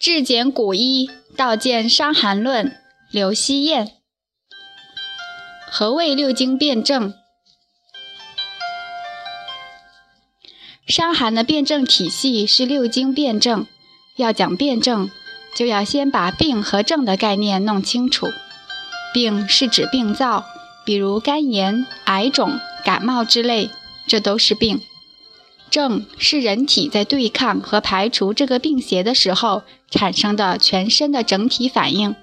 至简古医，道见《伤寒论》，刘希燕。何谓六经辩证？伤寒的辩证体系是六经辩证。要讲辩证，就要先把病和症的概念弄清楚。病是指病灶，比如肝炎、癌肿、感冒之类，这都是病。症是人体在对抗和排除这个病邪的时候产生的全身的整体反应，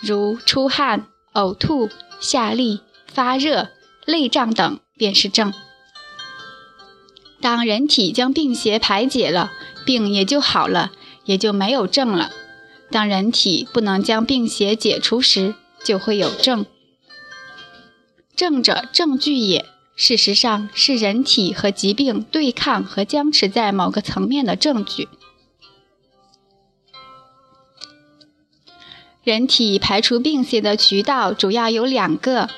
如出汗、呕吐、下痢、发热、内胀等便是症。当人体将病邪排解了，病也就好了，也就没有症了。当人体不能将病邪解除时，就会有症。症者，证据也。事实上是人体和疾病对抗和僵持在某个层面的证据。人体排除病邪的渠道主要有两个：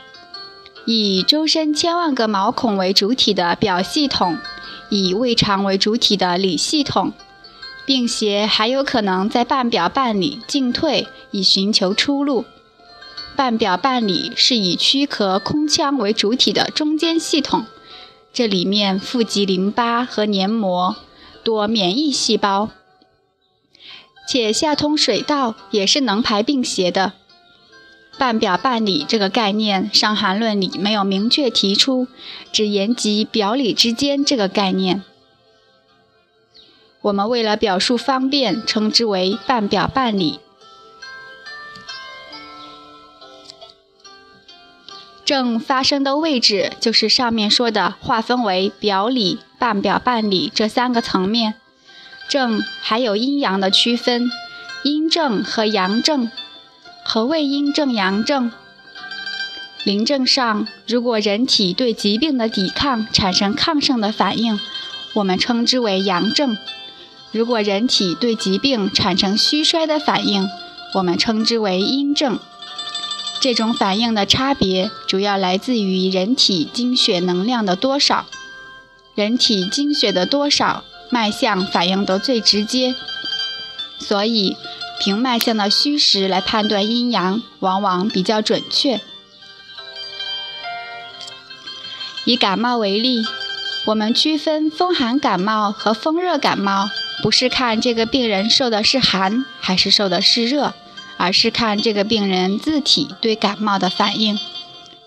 以周身千万个毛孔为主体的表系统，以胃肠为主体的里系统。病邪还有可能在半表半里进退，以寻求出路。半表半里是以躯壳空腔为主体的中间系统，这里面富集淋巴和黏膜，多免疫细胞，且下通水道，也是能排病邪的。半表半里这个概念，《伤寒论》里没有明确提出，只言及表里之间这个概念。我们为了表述方便，称之为半表半里。症发生的位置就是上面说的，划分为表里、半表半里这三个层面。症还有阴阳的区分，阴症和阳症。何谓阴症、阳症？临症上，如果人体对疾病的抵抗产生抗胜的反应，我们称之为阳症；如果人体对疾病产生虚衰的反应，我们称之为阴症。这种反应的差别主要来自于人体精血能量的多少。人体精血的多少，脉象反应得最直接，所以凭脉象的虚实来判断阴阳，往往比较准确。以感冒为例，我们区分风寒感冒和风热感冒，不是看这个病人受的是寒还是受的是热。而是看这个病人自体对感冒的反应。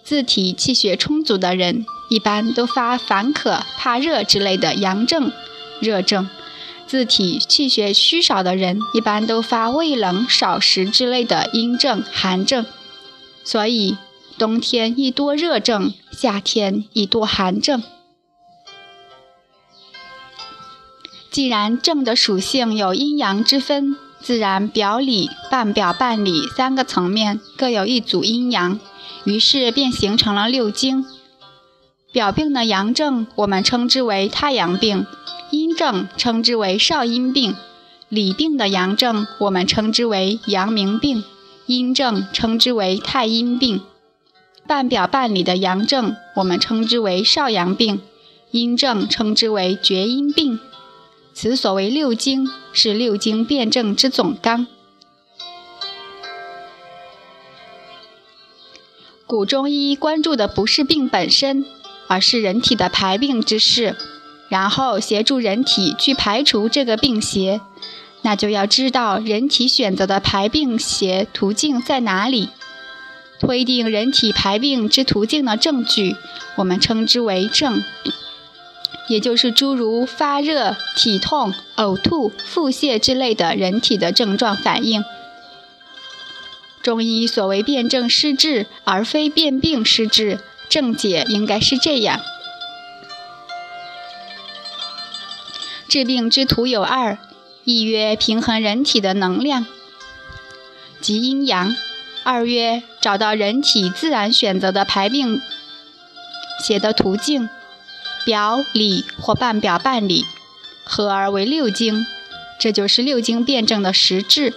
自体气血充足的人，一般都发烦渴、怕热之类的阳症、热症；自体气血虚少的人，一般都发畏冷、少食之类的阴症、寒症。所以，冬天易多热症，夏天易多寒症。既然症的属性有阴阳之分。自然表里、半表半里三个层面各有一组阴阳，于是便形成了六经。表病的阳症，我们称之为太阳病；阴症称之为少阴病；里病的阳症，我们称之为阳明病；阴症称之为太阴病。半表半里的阳症，我们称之为少阳病；阴症称之为厥阴病。此所谓六经，是六经辩证之总纲。古中医关注的不是病本身，而是人体的排病之事，然后协助人体去排除这个病邪。那就要知道人体选择的排病邪途径在哪里，推定人体排病之途径的证据，我们称之为证。也就是诸如发热、体痛、呕吐、腹泻之类的人体的症状反应。中医所谓辨证施治，而非辨病施治，正解应该是这样：治病之途有二，一曰平衡人体的能量及阴阳；二曰找到人体自然选择的排病邪的途径。表里或半表半里，合而为六经，这就是六经辩证的实质。